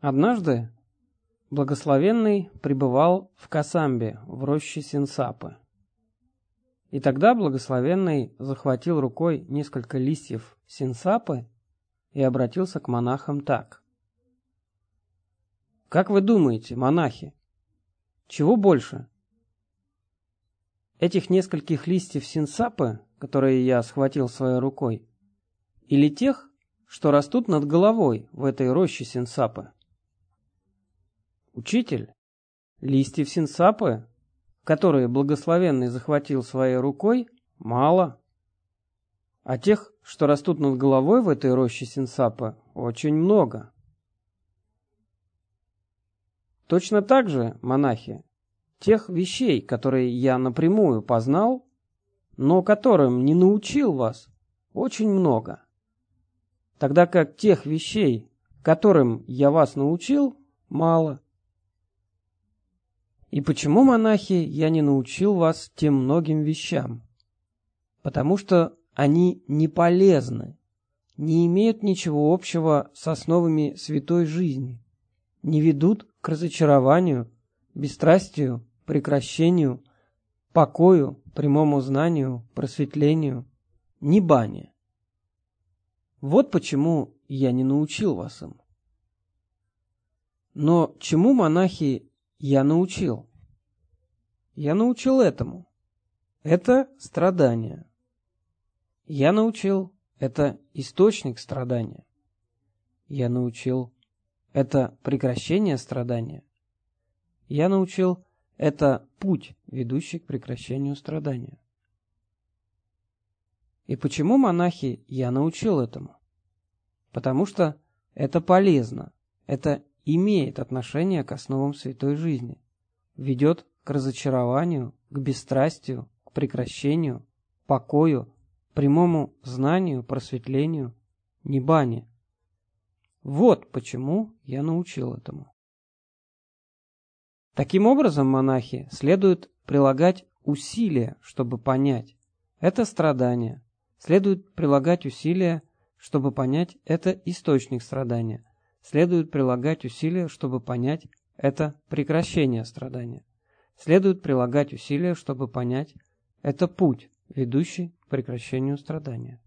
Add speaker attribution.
Speaker 1: Однажды благословенный пребывал в Касамбе, в роще Синсапы. И тогда благословенный захватил рукой несколько листьев Синсапы и обратился к монахам так. «Как вы думаете, монахи, чего больше? Этих нескольких листьев Синсапы, которые я схватил своей рукой, или тех, что растут над головой в этой роще Синсапы?» Учитель, листьев синсапы, которые благословенный захватил своей рукой, мало. А тех, что растут над головой в этой роще синсапы, очень много. Точно так же, монахи, тех вещей, которые я напрямую познал, но которым не научил вас, очень много. Тогда как тех вещей, которым я вас научил, мало. И почему, монахи, я не научил вас тем многим вещам? Потому что они не полезны, не имеют ничего общего с основами святой жизни, не ведут к разочарованию, бесстрастию, прекращению, покою, прямому знанию, просветлению, ни бане. Вот почему я не научил вас им. Но чему монахи я научил. Я научил этому. Это страдание. Я научил. Это источник страдания. Я научил. Это прекращение страдания. Я научил. Это путь, ведущий к прекращению страдания. И почему, монахи, я научил этому? Потому что это полезно, это имеет отношение к основам святой жизни, ведет к разочарованию, к бесстрастию, к прекращению, покою, прямому знанию, просветлению, небане. Вот почему я научил этому. Таким образом, монахи, следует прилагать усилия, чтобы понять. Это страдание. Следует прилагать усилия, чтобы понять это источник страдания следует прилагать усилия, чтобы понять это прекращение страдания. Следует прилагать усилия, чтобы понять это путь, ведущий к прекращению страдания.